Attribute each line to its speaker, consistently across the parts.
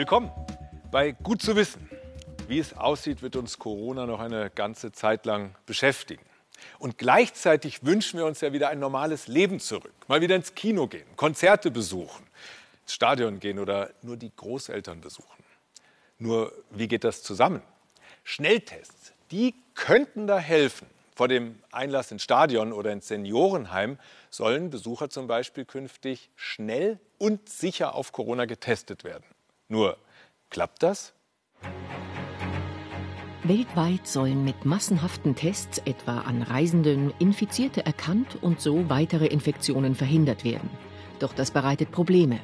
Speaker 1: Willkommen bei Gut zu wissen. Wie es aussieht, wird uns Corona noch eine ganze Zeit lang beschäftigen. Und gleichzeitig wünschen wir uns ja wieder ein normales Leben zurück. Mal wieder ins Kino gehen, Konzerte besuchen, ins Stadion gehen oder nur die Großeltern besuchen. Nur wie geht das zusammen? Schnelltests, die könnten da helfen. Vor dem Einlass ins Stadion oder ins Seniorenheim sollen Besucher zum Beispiel künftig schnell und sicher auf Corona getestet werden. Nur, klappt das?
Speaker 2: Weltweit sollen mit massenhaften Tests etwa an Reisenden Infizierte erkannt und so weitere Infektionen verhindert werden. Doch das bereitet Probleme.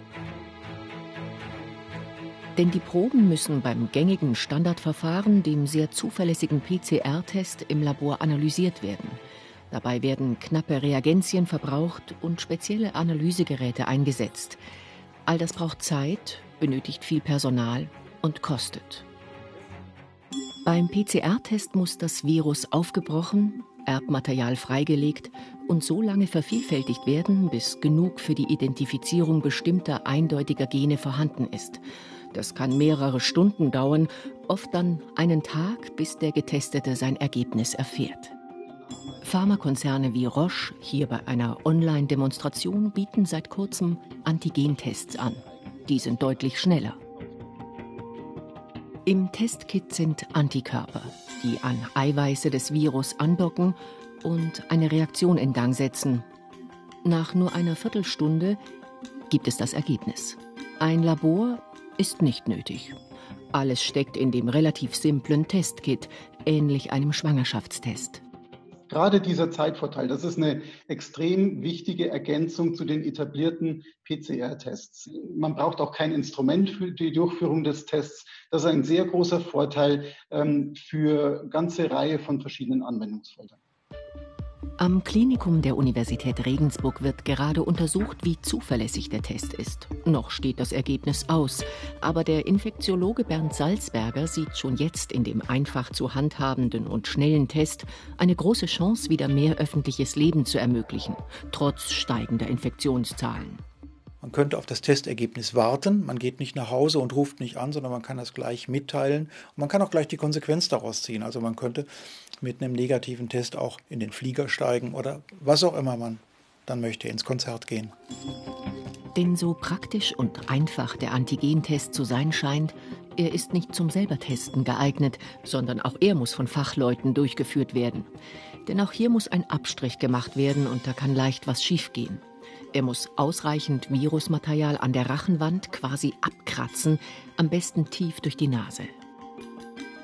Speaker 2: Denn die Proben müssen beim gängigen Standardverfahren, dem sehr zuverlässigen PCR-Test, im Labor analysiert werden. Dabei werden knappe Reagenzien verbraucht und spezielle Analysegeräte eingesetzt. All das braucht Zeit, benötigt viel Personal und kostet. Beim PCR-Test muss das Virus aufgebrochen, Erbmaterial freigelegt und so lange vervielfältigt werden, bis genug für die Identifizierung bestimmter eindeutiger Gene vorhanden ist. Das kann mehrere Stunden dauern, oft dann einen Tag, bis der Getestete sein Ergebnis erfährt. Pharmakonzerne wie Roche hier bei einer Online-Demonstration bieten seit kurzem Antigentests an. Die sind deutlich schneller. Im Testkit sind Antikörper, die an Eiweiße des Virus andocken und eine Reaktion in Gang setzen. Nach nur einer Viertelstunde gibt es das Ergebnis. Ein Labor ist nicht nötig. Alles steckt in dem relativ simplen Testkit, ähnlich einem Schwangerschaftstest.
Speaker 3: Gerade dieser Zeitvorteil, das ist eine extrem wichtige Ergänzung zu den etablierten PCR-Tests. Man braucht auch kein Instrument für die Durchführung des Tests. Das ist ein sehr großer Vorteil ähm, für ganze Reihe von verschiedenen Anwendungsfeldern.
Speaker 2: Am Klinikum der Universität Regensburg wird gerade untersucht, wie zuverlässig der Test ist. Noch steht das Ergebnis aus, aber der Infektiologe Bernd Salzberger sieht schon jetzt in dem einfach zu handhabenden und schnellen Test eine große Chance, wieder mehr öffentliches Leben zu ermöglichen, trotz steigender Infektionszahlen.
Speaker 4: Man könnte auf das Testergebnis warten. Man geht nicht nach Hause und ruft nicht an, sondern man kann das gleich mitteilen. Und man kann auch gleich die Konsequenz daraus ziehen. Also man könnte mit einem negativen Test auch in den Flieger steigen oder was auch immer man dann möchte, ins Konzert gehen.
Speaker 2: Denn so praktisch und einfach der Antigentest zu sein scheint, er ist nicht zum selbertesten geeignet, sondern auch er muss von Fachleuten durchgeführt werden. Denn auch hier muss ein Abstrich gemacht werden und da kann leicht was schiefgehen. Er muss ausreichend Virusmaterial an der Rachenwand quasi abkratzen, am besten tief durch die Nase.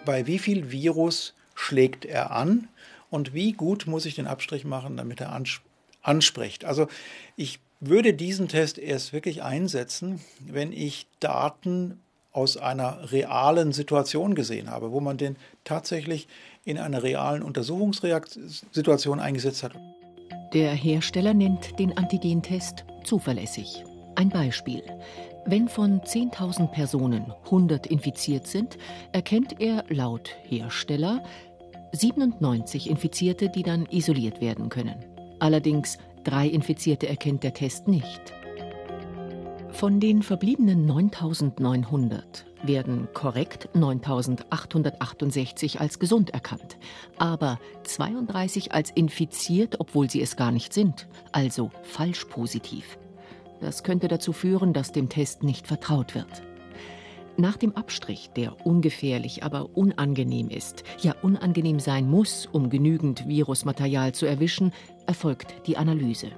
Speaker 4: Bei wie viel Virus schlägt er an und wie gut muss ich den Abstrich machen, damit er anspricht? Also ich würde diesen Test erst wirklich einsetzen, wenn ich Daten aus einer realen Situation gesehen habe, wo man den tatsächlich in einer realen Untersuchungssituation eingesetzt hat.
Speaker 2: Der Hersteller nennt den Antigentest zuverlässig. Ein Beispiel. Wenn von 10.000 Personen 100 infiziert sind, erkennt er laut Hersteller 97 Infizierte, die dann isoliert werden können. Allerdings drei Infizierte erkennt der Test nicht. Von den verbliebenen 9900 werden korrekt 9868 als gesund erkannt, aber 32 als infiziert, obwohl sie es gar nicht sind, also falsch positiv. Das könnte dazu führen, dass dem Test nicht vertraut wird. Nach dem Abstrich, der ungefährlich, aber unangenehm ist, ja unangenehm sein muss, um genügend Virusmaterial zu erwischen, erfolgt die Analyse.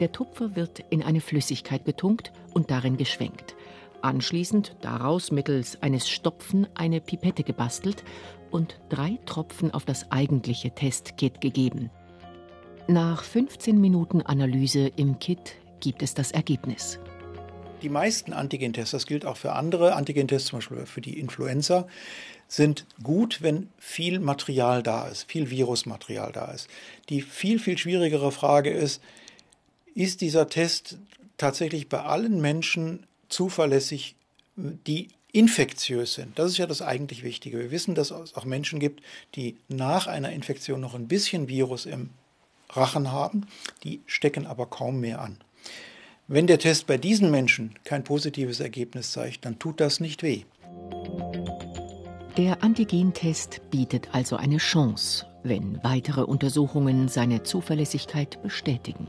Speaker 2: Der Tupfer wird in eine Flüssigkeit getunkt und darin geschwenkt. Anschließend daraus mittels eines Stopfen eine Pipette gebastelt und drei Tropfen auf das eigentliche Testkit gegeben. Nach 15 Minuten Analyse im Kit gibt es das Ergebnis.
Speaker 4: Die meisten Antigentests, das gilt auch für andere Antigentests, zum Beispiel für die Influenza, sind gut, wenn viel Material da ist, viel Virusmaterial da ist. Die viel, viel schwierigere Frage ist, ist dieser Test tatsächlich bei allen Menschen zuverlässig, die infektiös sind. Das ist ja das eigentlich Wichtige. Wir wissen, dass es auch Menschen gibt, die nach einer Infektion noch ein bisschen Virus im Rachen haben, die stecken aber kaum mehr an. Wenn der Test bei diesen Menschen kein positives Ergebnis zeigt, dann tut das nicht weh.
Speaker 2: Der Antigentest bietet also eine Chance, wenn weitere Untersuchungen seine Zuverlässigkeit bestätigen.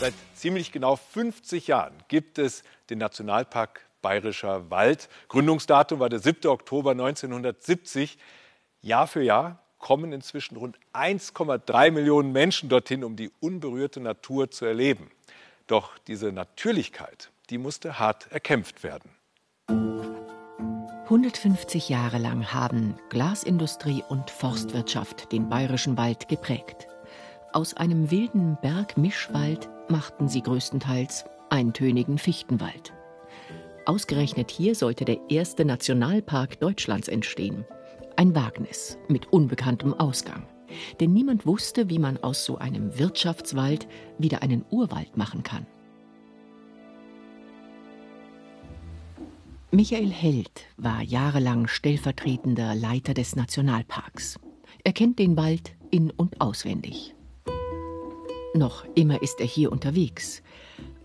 Speaker 1: Seit ziemlich genau 50 Jahren gibt es den Nationalpark Bayerischer Wald. Gründungsdatum war der 7. Oktober 1970. Jahr für Jahr kommen inzwischen rund 1,3 Millionen Menschen dorthin, um die unberührte Natur zu erleben. Doch diese Natürlichkeit, die musste hart erkämpft werden.
Speaker 2: 150 Jahre lang haben Glasindustrie und Forstwirtschaft den bayerischen Wald geprägt. Aus einem wilden Bergmischwald machten sie größtenteils eintönigen Fichtenwald. Ausgerechnet hier sollte der erste Nationalpark Deutschlands entstehen. Ein Wagnis mit unbekanntem Ausgang. Denn niemand wusste, wie man aus so einem Wirtschaftswald wieder einen Urwald machen kann. Michael Held war jahrelang stellvertretender Leiter des Nationalparks. Er kennt den Wald in und auswendig. Noch immer ist er hier unterwegs.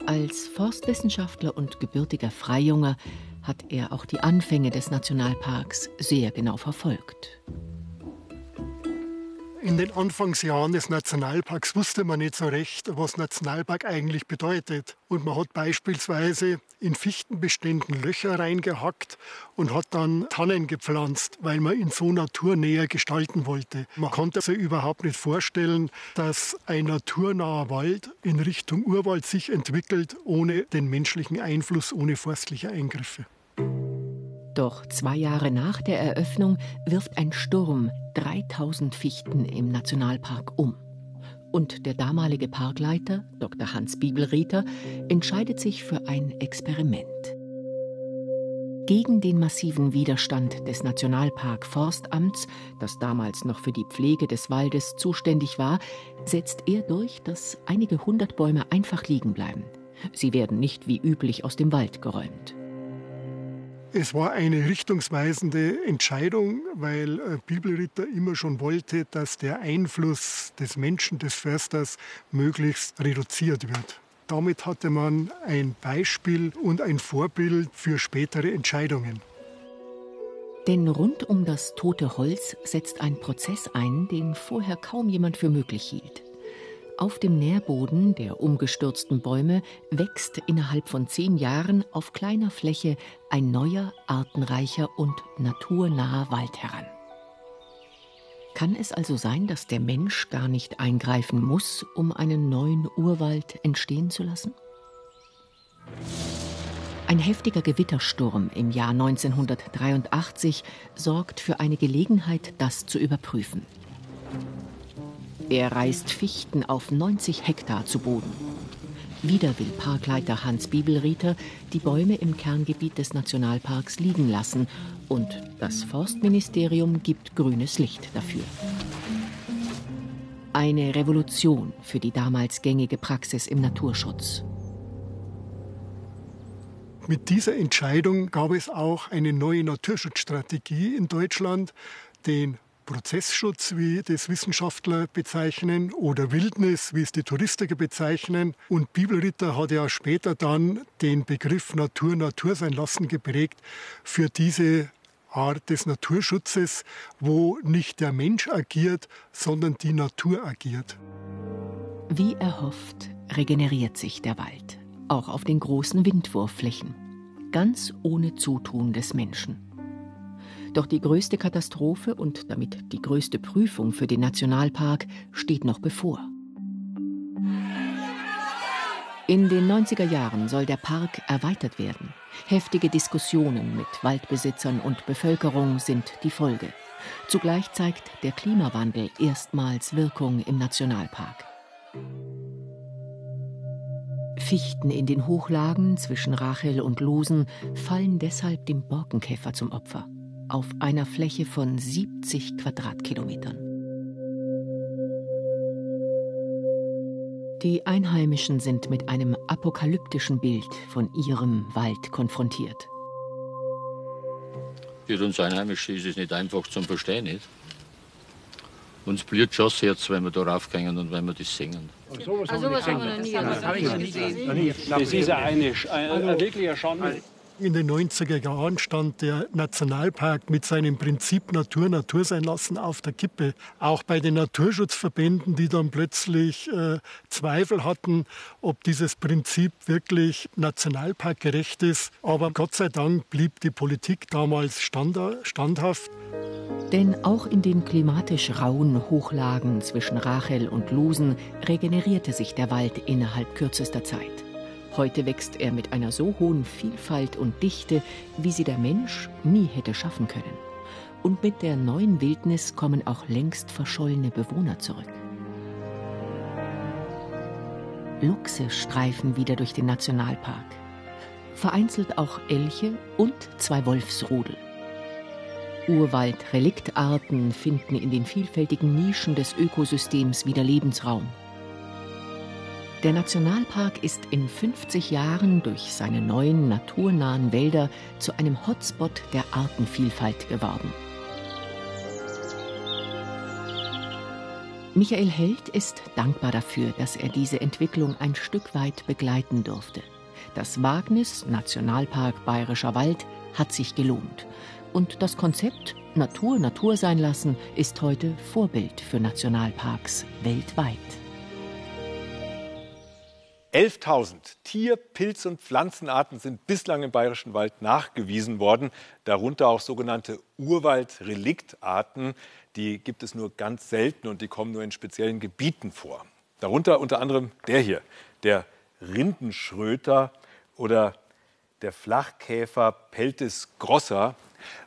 Speaker 2: Als Forstwissenschaftler und gebürtiger Freijunge hat er auch die Anfänge des Nationalparks sehr genau verfolgt.
Speaker 5: In den Anfangsjahren des Nationalparks wusste man nicht so recht, was Nationalpark eigentlich bedeutet. Und man hat beispielsweise in Fichtenbeständen Löcher reingehackt und hat dann Tannen gepflanzt, weil man ihn so naturnäher gestalten wollte. Man konnte sich überhaupt nicht vorstellen, dass ein naturnaher Wald in Richtung Urwald sich entwickelt, ohne den menschlichen Einfluss, ohne forstliche Eingriffe.
Speaker 2: Doch zwei Jahre nach der Eröffnung wirft ein Sturm 3000 Fichten im Nationalpark um. Und der damalige Parkleiter, Dr. Hans Bibelrieter, entscheidet sich für ein Experiment. Gegen den massiven Widerstand des Nationalpark Forstamts, das damals noch für die Pflege des Waldes zuständig war, setzt er durch, dass einige hundert Bäume einfach liegen bleiben. Sie werden nicht wie üblich aus dem Wald geräumt.
Speaker 5: Es war eine richtungsweisende Entscheidung, weil äh, Bibelritter immer schon wollte, dass der Einfluss des Menschen, des Försters, möglichst reduziert wird. Damit hatte man ein Beispiel und ein Vorbild für spätere Entscheidungen.
Speaker 2: Denn rund um das tote Holz setzt ein Prozess ein, den vorher kaum jemand für möglich hielt. Auf dem Nährboden der umgestürzten Bäume wächst innerhalb von zehn Jahren auf kleiner Fläche ein neuer, artenreicher und naturnaher Wald heran. Kann es also sein, dass der Mensch gar nicht eingreifen muss, um einen neuen Urwald entstehen zu lassen? Ein heftiger Gewittersturm im Jahr 1983 sorgt für eine Gelegenheit, das zu überprüfen. Er reißt Fichten auf 90 Hektar zu Boden. Wieder will Parkleiter Hans Bibelrieter die Bäume im Kerngebiet des Nationalparks liegen lassen und das Forstministerium gibt grünes Licht dafür. Eine Revolution für die damals gängige Praxis im Naturschutz.
Speaker 5: Mit dieser Entscheidung gab es auch eine neue Naturschutzstrategie in Deutschland, den Prozessschutz, wie das Wissenschaftler bezeichnen, oder Wildnis, wie es die Touristiker bezeichnen. Und Bibelritter hat ja später dann den Begriff Natur Natur sein lassen geprägt für diese Art des Naturschutzes, wo nicht der Mensch agiert, sondern die Natur agiert.
Speaker 2: Wie erhofft, regeneriert sich der Wald, auch auf den großen Windwurfflächen, ganz ohne Zutun des Menschen. Doch die größte Katastrophe und damit die größte Prüfung für den Nationalpark steht noch bevor. In den 90er Jahren soll der Park erweitert werden. Heftige Diskussionen mit Waldbesitzern und Bevölkerung sind die Folge. Zugleich zeigt der Klimawandel erstmals Wirkung im Nationalpark. Fichten in den Hochlagen zwischen Rachel und Losen fallen deshalb dem Borkenkäfer zum Opfer auf einer Fläche von 70 Quadratkilometern. Die Einheimischen sind mit einem apokalyptischen Bild von ihrem Wald konfrontiert.
Speaker 6: Für uns Einheimische ist es nicht einfach zum Verstehen. Nicht? Uns blüht schon das Herz, wenn wir da raufgehen und wenn wir das singen.
Speaker 7: Also, sowas haben wir noch nie gesehen. Das habe ich noch nie gesehen. Das ist eine, eine, eine wirkliche Schande.
Speaker 5: In den 90er Jahren stand der Nationalpark mit seinem Prinzip Natur Natur sein lassen auf der Kippe. Auch bei den Naturschutzverbänden, die dann plötzlich äh, Zweifel hatten, ob dieses Prinzip wirklich nationalparkgerecht ist. Aber Gott sei Dank blieb die Politik damals standhaft.
Speaker 2: Denn auch in den klimatisch rauen Hochlagen zwischen Rachel und Lusen regenerierte sich der Wald innerhalb kürzester Zeit. Heute wächst er mit einer so hohen Vielfalt und Dichte, wie sie der Mensch nie hätte schaffen können. Und mit der neuen Wildnis kommen auch längst verschollene Bewohner zurück. Luchse streifen wieder durch den Nationalpark. Vereinzelt auch Elche und zwei Wolfsrudel. Urwald-Reliktarten finden in den vielfältigen Nischen des Ökosystems wieder Lebensraum. Der Nationalpark ist in 50 Jahren durch seine neuen naturnahen Wälder zu einem Hotspot der Artenvielfalt geworden. Michael Held ist dankbar dafür, dass er diese Entwicklung ein Stück weit begleiten durfte. Das Wagnis Nationalpark Bayerischer Wald hat sich gelohnt. Und das Konzept Natur Natur sein lassen ist heute Vorbild für Nationalparks weltweit.
Speaker 1: 11.000 Tier-, Pilz- und Pflanzenarten sind bislang im Bayerischen Wald nachgewiesen worden, darunter auch sogenannte Urwaldreliktarten. Die gibt es nur ganz selten und die kommen nur in speziellen Gebieten vor. Darunter unter anderem der hier, der Rindenschröter oder der Flachkäfer Peltis grossa,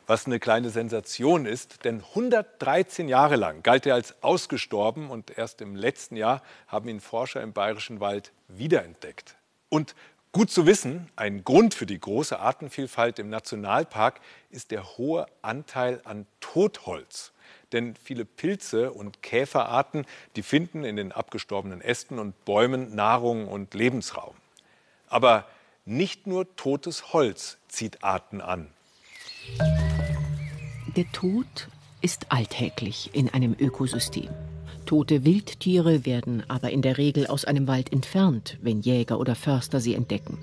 Speaker 1: was eine kleine Sensation ist, denn 113 Jahre lang galt er als ausgestorben und erst im letzten Jahr haben ihn Forscher im Bayerischen Wald wiederentdeckt. Und gut zu wissen, ein Grund für die große Artenvielfalt im Nationalpark ist der hohe Anteil an Totholz. Denn viele Pilze und Käferarten, die finden in den abgestorbenen Ästen und Bäumen Nahrung und Lebensraum. Aber nicht nur totes Holz zieht Arten an.
Speaker 2: Der Tod ist alltäglich in einem Ökosystem. Tote Wildtiere werden aber in der Regel aus einem Wald entfernt, wenn Jäger oder Förster sie entdecken.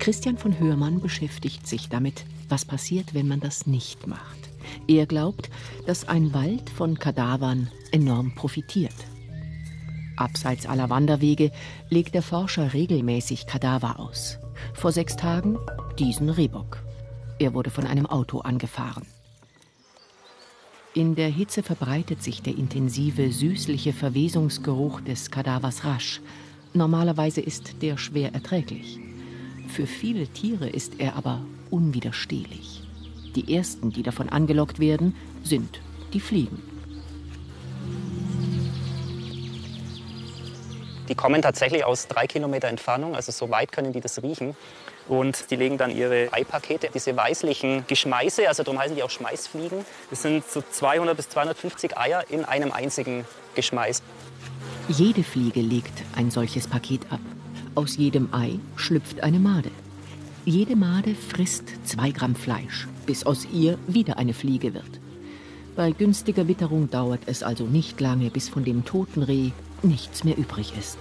Speaker 2: Christian von Hörmann beschäftigt sich damit, was passiert, wenn man das nicht macht. Er glaubt, dass ein Wald von Kadavern enorm profitiert. Abseits aller Wanderwege legt der Forscher regelmäßig Kadaver aus. Vor sechs Tagen diesen Rehbock. Er wurde von einem Auto angefahren. In der Hitze verbreitet sich der intensive, süßliche Verwesungsgeruch des Kadavers rasch. Normalerweise ist der schwer erträglich. Für viele Tiere ist er aber unwiderstehlich. Die ersten, die davon angelockt werden, sind die Fliegen.
Speaker 8: Die kommen tatsächlich aus drei Kilometer Entfernung, also so weit können die das riechen. Und die legen dann ihre Eipakete, diese weißlichen Geschmeiße, also darum heißen die auch Schmeißfliegen. Das sind so 200 bis 250 Eier in einem einzigen Geschmeiß.
Speaker 2: Jede Fliege legt ein solches Paket ab. Aus jedem Ei schlüpft eine Made. Jede Made frisst zwei Gramm Fleisch, bis aus ihr wieder eine Fliege wird. Bei günstiger Witterung dauert es also nicht lange, bis von dem toten Reh nichts mehr übrig ist.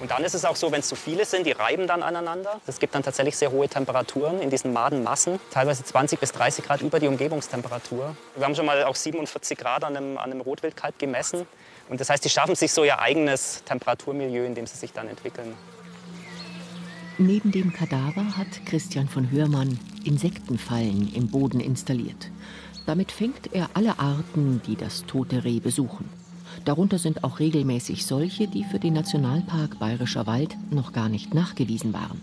Speaker 8: Und dann ist es auch so, wenn es zu viele sind, die reiben dann aneinander. Es gibt dann tatsächlich sehr hohe Temperaturen in diesen Madenmassen, teilweise 20 bis 30 Grad über die Umgebungstemperatur. Wir haben schon mal auch 47 Grad an einem, an einem Rotwildkalb gemessen. Und das heißt, die schaffen sich so ihr eigenes Temperaturmilieu, in dem sie sich dann entwickeln.
Speaker 2: Neben dem Kadaver hat Christian von Hörmann Insektenfallen im Boden installiert. Damit fängt er alle Arten, die das tote Reh besuchen. Darunter sind auch regelmäßig solche, die für den Nationalpark Bayerischer Wald noch gar nicht nachgewiesen waren.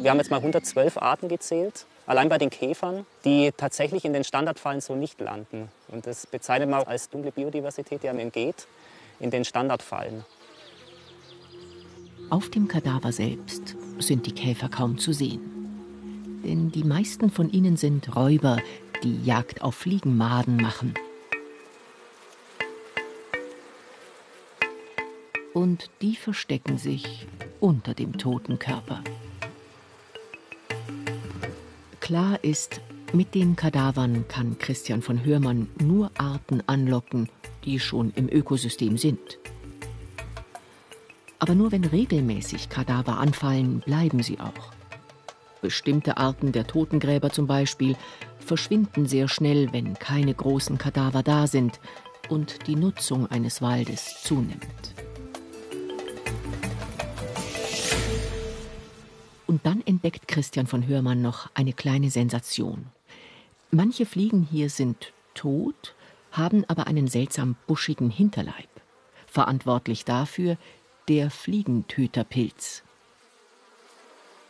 Speaker 8: Wir haben jetzt mal 112 Arten gezählt, allein bei den Käfern, die tatsächlich in den Standardfallen so nicht landen. Und das bezeichnet man als dunkle Biodiversität, die einem entgeht, in den Standardfallen.
Speaker 2: Auf dem Kadaver selbst sind die Käfer kaum zu sehen. Denn die meisten von ihnen sind Räuber, die Jagd auf Fliegenmaden machen. Und die verstecken sich unter dem toten Körper. Klar ist, Mit den Kadavern kann Christian von Hörmann nur Arten anlocken, die schon im Ökosystem sind. Aber nur wenn regelmäßig Kadaver anfallen, bleiben sie auch. Bestimmte Arten der Totengräber zum Beispiel verschwinden sehr schnell, wenn keine großen Kadaver da sind und die Nutzung eines Waldes zunimmt. Und dann entdeckt Christian von Hörmann noch eine kleine Sensation. Manche Fliegen hier sind tot, haben aber einen seltsam buschigen Hinterleib. Verantwortlich dafür der Fliegentöterpilz.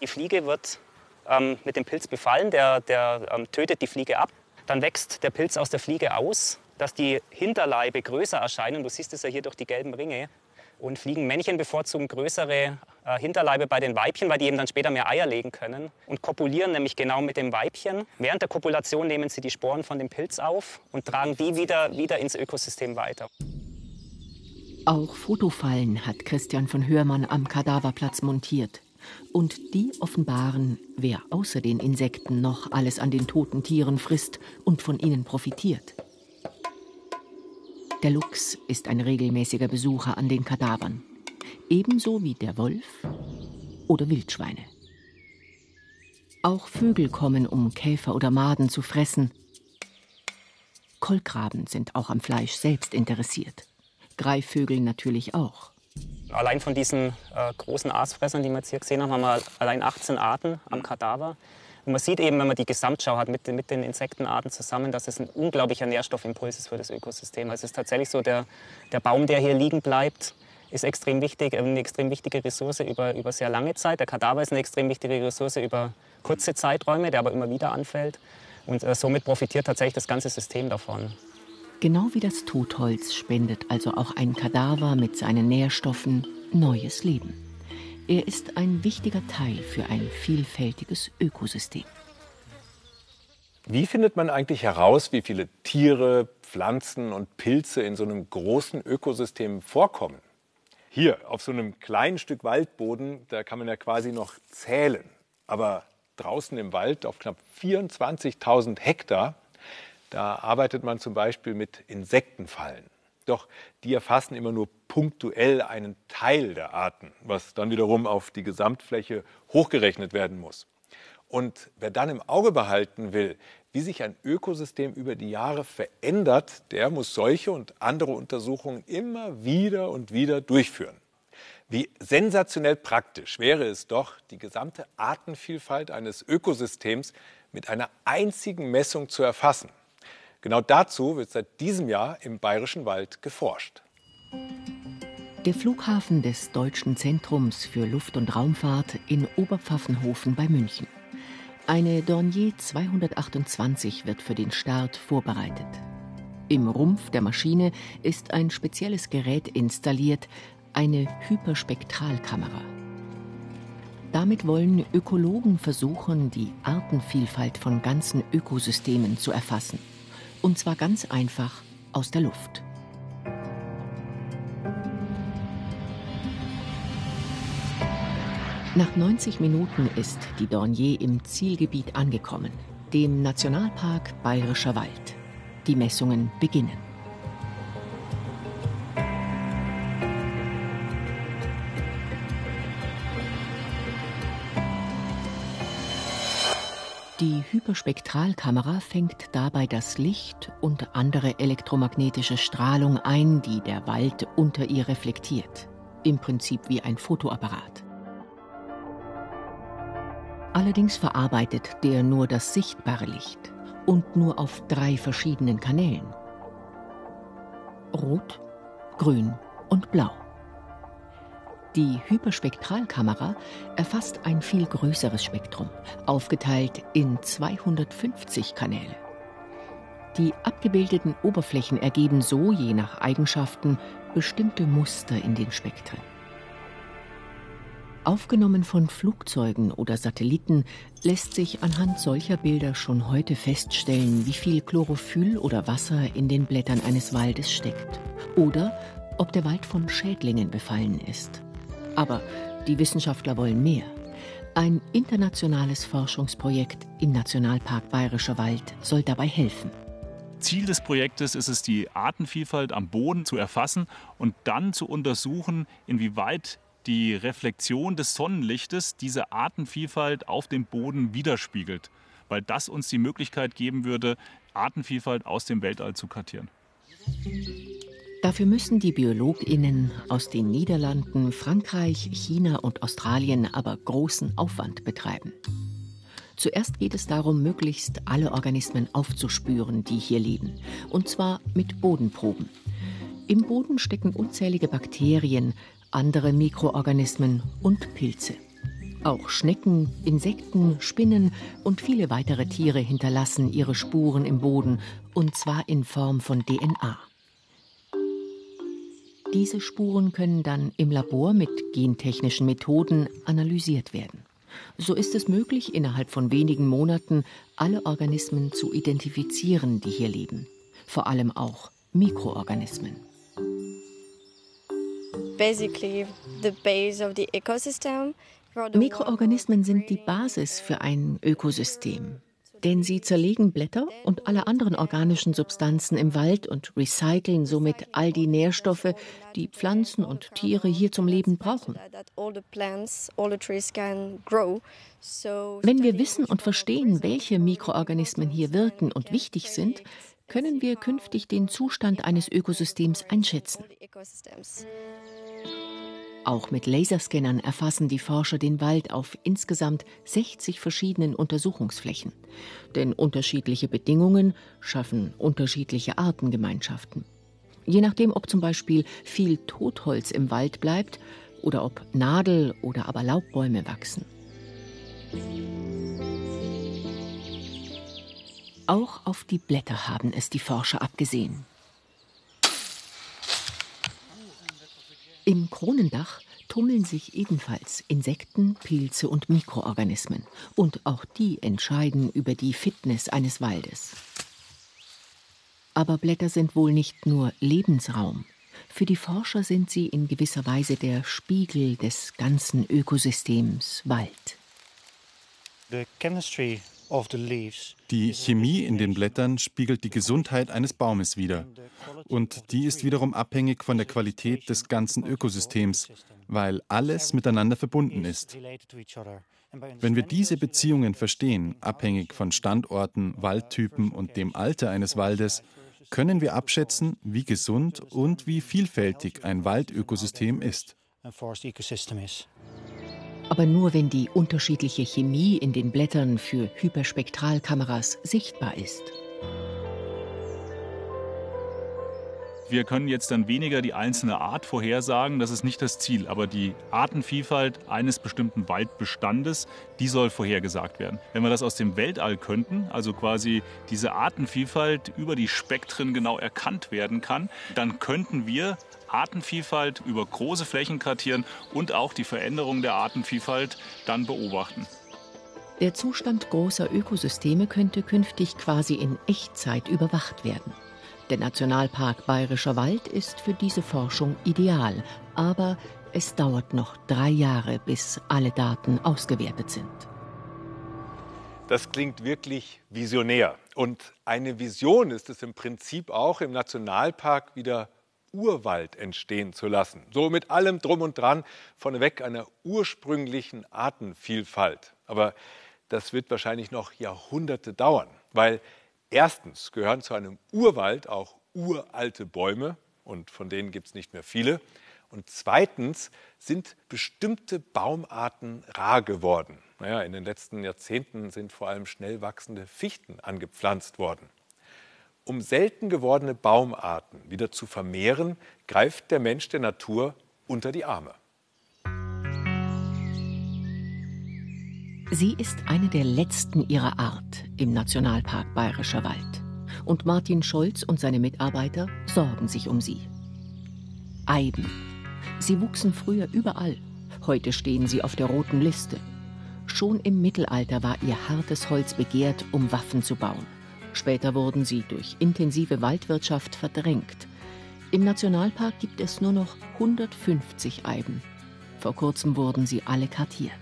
Speaker 8: Die Fliege wird ähm, mit dem Pilz befallen, der, der ähm, tötet die Fliege ab. Dann wächst der Pilz aus der Fliege aus, dass die Hinterleibe größer erscheinen. Du siehst es ja hier durch die gelben Ringe. Und Fliegenmännchen bevorzugen größere äh, Hinterleibe bei den Weibchen, weil die eben dann später mehr Eier legen können und kopulieren nämlich genau mit dem Weibchen. Während der Kopulation nehmen sie die Sporen von dem Pilz auf und tragen die wieder, wieder ins Ökosystem weiter.
Speaker 2: Auch Fotofallen hat Christian von Hörmann am Kadaverplatz montiert. Und die offenbaren, wer außer den Insekten noch alles an den toten Tieren frisst und von ihnen profitiert. Der Luchs ist ein regelmäßiger Besucher an den Kadavern, ebenso wie der Wolf oder Wildschweine. Auch Vögel kommen, um Käfer oder Maden zu fressen. Kolkraben sind auch am Fleisch selbst interessiert. Greifvögel natürlich auch.
Speaker 8: Allein von diesen äh, großen Aasfressern, die wir jetzt hier gesehen haben, haben wir allein 18 Arten am Kadaver. Und man sieht eben, wenn man die Gesamtschau hat mit, mit den Insektenarten zusammen, dass es ein unglaublicher Nährstoffimpuls ist für das Ökosystem. Also es ist tatsächlich so, der, der Baum, der hier liegen bleibt, ist extrem wichtig, eine extrem wichtige Ressource über, über sehr lange Zeit. Der Kadaver ist eine extrem wichtige Ressource über kurze Zeiträume, der aber immer wieder anfällt. Und äh, somit profitiert tatsächlich das ganze System davon.
Speaker 2: Genau wie das Totholz spendet also auch ein Kadaver mit seinen Nährstoffen neues Leben. Er ist ein wichtiger Teil für ein vielfältiges Ökosystem.
Speaker 1: Wie findet man eigentlich heraus, wie viele Tiere, Pflanzen und Pilze in so einem großen Ökosystem vorkommen? Hier auf so einem kleinen Stück Waldboden, da kann man ja quasi noch zählen. Aber draußen im Wald auf knapp 24.000 Hektar, da arbeitet man zum Beispiel mit Insektenfallen. Doch die erfassen immer nur punktuell einen Teil der Arten, was dann wiederum auf die Gesamtfläche hochgerechnet werden muss. Und wer dann im Auge behalten will, wie sich ein Ökosystem über die Jahre verändert, der muss solche und andere Untersuchungen immer wieder und wieder durchführen. Wie sensationell praktisch wäre es doch, die gesamte Artenvielfalt eines Ökosystems mit einer einzigen Messung zu erfassen. Genau dazu wird seit diesem Jahr im Bayerischen Wald geforscht.
Speaker 2: Der Flughafen des Deutschen Zentrums für Luft- und Raumfahrt in Oberpfaffenhofen bei München. Eine Dornier 228 wird für den Start vorbereitet. Im Rumpf der Maschine ist ein spezielles Gerät installiert, eine Hyperspektralkamera. Damit wollen Ökologen versuchen, die Artenvielfalt von ganzen Ökosystemen zu erfassen. Und zwar ganz einfach aus der Luft. Nach 90 Minuten ist die Dornier im Zielgebiet angekommen, dem Nationalpark Bayerischer Wald. Die Messungen beginnen. Die Hyperspektralkamera fängt dabei das Licht und andere elektromagnetische Strahlung ein, die der Wald unter ihr reflektiert. Im Prinzip wie ein Fotoapparat. Allerdings verarbeitet der nur das sichtbare Licht und nur auf drei verschiedenen Kanälen. Rot, Grün und Blau. Die Hyperspektralkamera erfasst ein viel größeres Spektrum, aufgeteilt in 250 Kanäle. Die abgebildeten Oberflächen ergeben so, je nach Eigenschaften, bestimmte Muster in den Spektren. Aufgenommen von Flugzeugen oder Satelliten lässt sich anhand solcher Bilder schon heute feststellen, wie viel Chlorophyll oder Wasser in den Blättern eines Waldes steckt oder ob der Wald von Schädlingen befallen ist. Aber die Wissenschaftler wollen mehr. Ein internationales Forschungsprojekt im Nationalpark Bayerischer Wald soll dabei helfen.
Speaker 9: Ziel des Projektes ist es, die Artenvielfalt am Boden zu erfassen und dann zu untersuchen, inwieweit die Reflexion des Sonnenlichtes diese Artenvielfalt auf dem Boden widerspiegelt, weil das uns die Möglichkeit geben würde, Artenvielfalt aus dem Weltall zu kartieren.
Speaker 2: Dafür müssen die Biologinnen aus den Niederlanden, Frankreich, China und Australien aber großen Aufwand betreiben. Zuerst geht es darum, möglichst alle Organismen aufzuspüren, die hier leben. Und zwar mit Bodenproben. Im Boden stecken unzählige Bakterien, andere Mikroorganismen und Pilze. Auch Schnecken, Insekten, Spinnen und viele weitere Tiere hinterlassen ihre Spuren im Boden, und zwar in Form von DNA. Diese Spuren können dann im Labor mit gentechnischen Methoden analysiert werden. So ist es möglich, innerhalb von wenigen Monaten alle Organismen zu identifizieren, die hier leben. Vor allem auch Mikroorganismen. Mikroorganismen sind die Basis für ein Ökosystem denn sie zerlegen Blätter und alle anderen organischen Substanzen im Wald und recyceln somit all die Nährstoffe, die Pflanzen und Tiere hier zum Leben brauchen. Wenn wir wissen und verstehen, welche Mikroorganismen hier wirken und wichtig sind, können wir künftig den Zustand eines Ökosystems einschätzen. Auch mit Laserscannern erfassen die Forscher den Wald auf insgesamt 60 verschiedenen Untersuchungsflächen. Denn unterschiedliche Bedingungen schaffen unterschiedliche Artengemeinschaften. Je nachdem, ob zum Beispiel viel Totholz im Wald bleibt oder ob Nadel- oder aber Laubbäume wachsen. Auch auf die Blätter haben es die Forscher abgesehen. Im Kronendach tummeln sich ebenfalls Insekten, Pilze und Mikroorganismen. Und auch die entscheiden über die Fitness eines Waldes. Aber Blätter sind wohl nicht nur Lebensraum. Für die Forscher sind sie in gewisser Weise der Spiegel des ganzen Ökosystems Wald.
Speaker 10: The chemistry die Chemie in den Blättern spiegelt die Gesundheit eines Baumes wider. Und die ist wiederum abhängig von der Qualität des ganzen Ökosystems, weil alles miteinander verbunden ist. Wenn wir diese Beziehungen verstehen, abhängig von Standorten, Waldtypen und dem Alter eines Waldes, können wir abschätzen, wie gesund und wie vielfältig ein Waldökosystem ist
Speaker 2: aber nur wenn die unterschiedliche Chemie in den Blättern für Hyperspektralkameras sichtbar ist.
Speaker 9: Wir können jetzt dann weniger die einzelne Art vorhersagen, das ist nicht das Ziel, aber die Artenvielfalt eines bestimmten Waldbestandes, die soll vorhergesagt werden. Wenn wir das aus dem Weltall könnten, also quasi diese Artenvielfalt über die Spektren genau erkannt werden kann, dann könnten wir Artenvielfalt über große Flächen kartieren und auch die Veränderung der Artenvielfalt dann beobachten.
Speaker 2: Der Zustand großer Ökosysteme könnte künftig quasi in Echtzeit überwacht werden. Der Nationalpark Bayerischer Wald ist für diese Forschung ideal, aber es dauert noch drei Jahre, bis alle Daten ausgewertet sind.
Speaker 1: Das klingt wirklich visionär. Und eine Vision ist es im Prinzip auch, im Nationalpark wieder Urwald entstehen zu lassen. So mit allem drum und dran, vorneweg einer ursprünglichen Artenvielfalt. Aber das wird wahrscheinlich noch Jahrhunderte dauern, weil erstens gehören zu einem Urwald auch uralte Bäume und von denen gibt es nicht mehr viele. Und zweitens sind bestimmte Baumarten rar geworden. Naja, in den letzten Jahrzehnten sind vor allem schnell wachsende Fichten angepflanzt worden. Um selten gewordene Baumarten wieder zu vermehren, greift der Mensch der Natur unter die Arme.
Speaker 2: Sie ist eine der letzten ihrer Art im Nationalpark Bayerischer Wald. Und Martin Scholz und seine Mitarbeiter sorgen sich um sie. Eiben. Sie wuchsen früher überall. Heute stehen sie auf der roten Liste. Schon im Mittelalter war ihr hartes Holz begehrt, um Waffen zu bauen. Später wurden sie durch intensive Waldwirtschaft verdrängt. Im Nationalpark gibt es nur noch 150 Eiben. Vor kurzem wurden sie alle kartiert.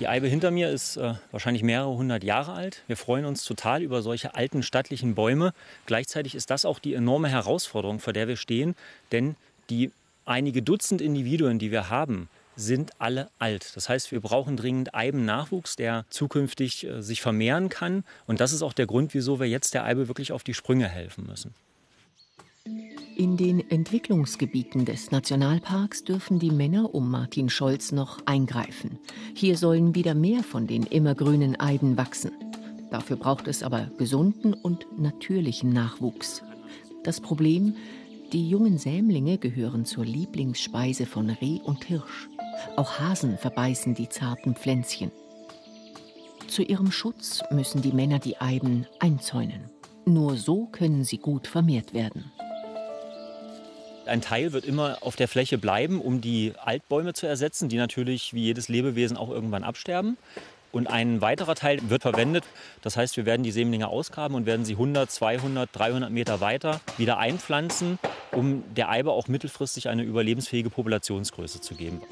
Speaker 11: Die Eibe hinter mir ist äh, wahrscheinlich mehrere hundert Jahre alt. Wir freuen uns total über solche alten stattlichen Bäume. Gleichzeitig ist das auch die enorme Herausforderung, vor der wir stehen, denn die einige Dutzend Individuen, die wir haben, sind alle alt. Das heißt, wir brauchen dringend Eibennachwuchs, der zukünftig äh, sich vermehren kann. Und das ist auch der Grund, wieso wir jetzt der Eibe wirklich auf die Sprünge helfen müssen.
Speaker 2: In den Entwicklungsgebieten des Nationalparks dürfen die Männer um Martin Scholz noch eingreifen. Hier sollen wieder mehr von den immergrünen Eiben wachsen. Dafür braucht es aber gesunden und natürlichen Nachwuchs. Das Problem, die jungen Sämlinge gehören zur Lieblingsspeise von Reh und Hirsch. Auch Hasen verbeißen die zarten Pflänzchen. Zu ihrem Schutz müssen die Männer die Eiben einzäunen. Nur so können sie gut vermehrt werden.
Speaker 11: Ein Teil wird immer auf der Fläche bleiben, um die Altbäume zu ersetzen, die natürlich wie jedes Lebewesen auch irgendwann absterben. Und ein weiterer Teil wird verwendet. Das heißt, wir werden die Sämlinge ausgraben und werden sie 100, 200, 300 Meter weiter wieder einpflanzen, um der Eibe auch mittelfristig eine überlebensfähige Populationsgröße zu geben.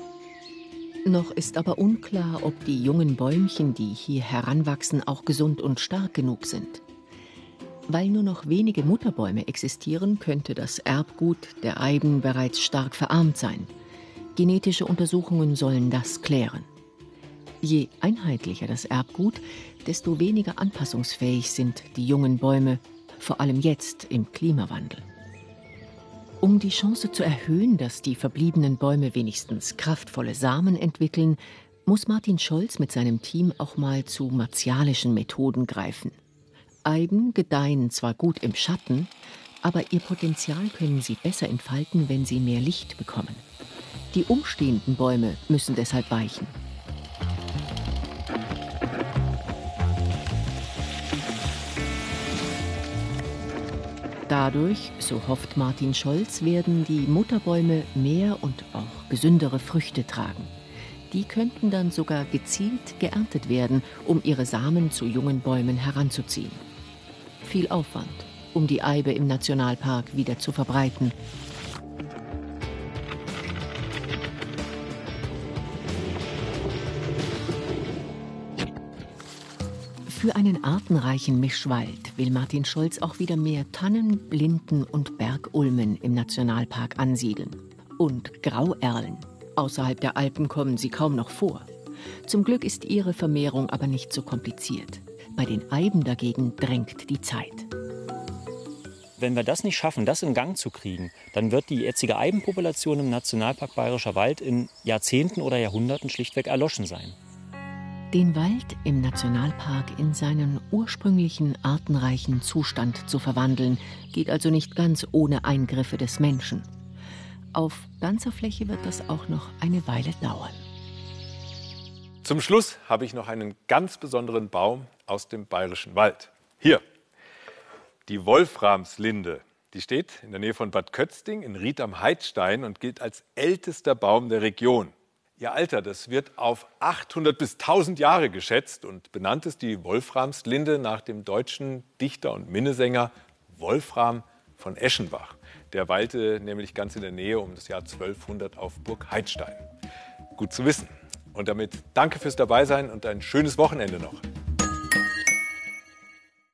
Speaker 2: Noch ist aber unklar, ob die jungen Bäumchen, die hier heranwachsen, auch gesund und stark genug sind. Weil nur noch wenige Mutterbäume existieren, könnte das Erbgut der Eiben bereits stark verarmt sein. Genetische Untersuchungen sollen das klären. Je einheitlicher das Erbgut, desto weniger anpassungsfähig sind die jungen Bäume, vor allem jetzt im Klimawandel. Um die Chance zu erhöhen, dass die verbliebenen Bäume wenigstens kraftvolle Samen entwickeln, muss Martin Scholz mit seinem Team auch mal zu martialischen Methoden greifen. Eiben gedeihen zwar gut im Schatten, aber ihr Potenzial können sie besser entfalten, wenn sie mehr Licht bekommen. Die umstehenden Bäume müssen deshalb weichen. Dadurch, so hofft Martin Scholz, werden die Mutterbäume mehr und auch gesündere Früchte tragen. Die könnten dann sogar gezielt geerntet werden, um ihre Samen zu jungen Bäumen heranzuziehen. Viel Aufwand, um die Eibe im Nationalpark wieder zu verbreiten Für einen artenreichen Mischwald will Martin Scholz auch wieder mehr Tannen, Linden und Bergulmen im Nationalpark ansiedeln. Und Grauerlen. Außerhalb der Alpen kommen sie kaum noch vor. Zum Glück ist ihre Vermehrung aber nicht so kompliziert. Bei den Eiben dagegen drängt die Zeit.
Speaker 11: Wenn wir das nicht schaffen, das in Gang zu kriegen, dann wird die jetzige Eibenpopulation im Nationalpark Bayerischer Wald in Jahrzehnten oder Jahrhunderten schlichtweg erloschen sein.
Speaker 2: Den Wald im Nationalpark in seinen ursprünglichen artenreichen Zustand zu verwandeln, geht also nicht ganz ohne Eingriffe des Menschen. Auf ganzer Fläche wird das auch noch eine Weile dauern.
Speaker 1: Zum Schluss habe ich noch einen ganz besonderen Baum aus dem bayerischen Wald. Hier, die Wolframslinde. Die steht in der Nähe von Bad Kötzding in Ried am Heidstein und gilt als ältester Baum der Region. Ihr Alter, das wird auf 800 bis 1000 Jahre geschätzt und benannt ist die Wolframslinde nach dem deutschen Dichter und Minnesänger Wolfram von Eschenbach. Der weilte nämlich ganz in der Nähe um das Jahr 1200 auf Burg Heidstein. Gut zu wissen. Und damit danke fürs Dabeisein und ein schönes Wochenende noch.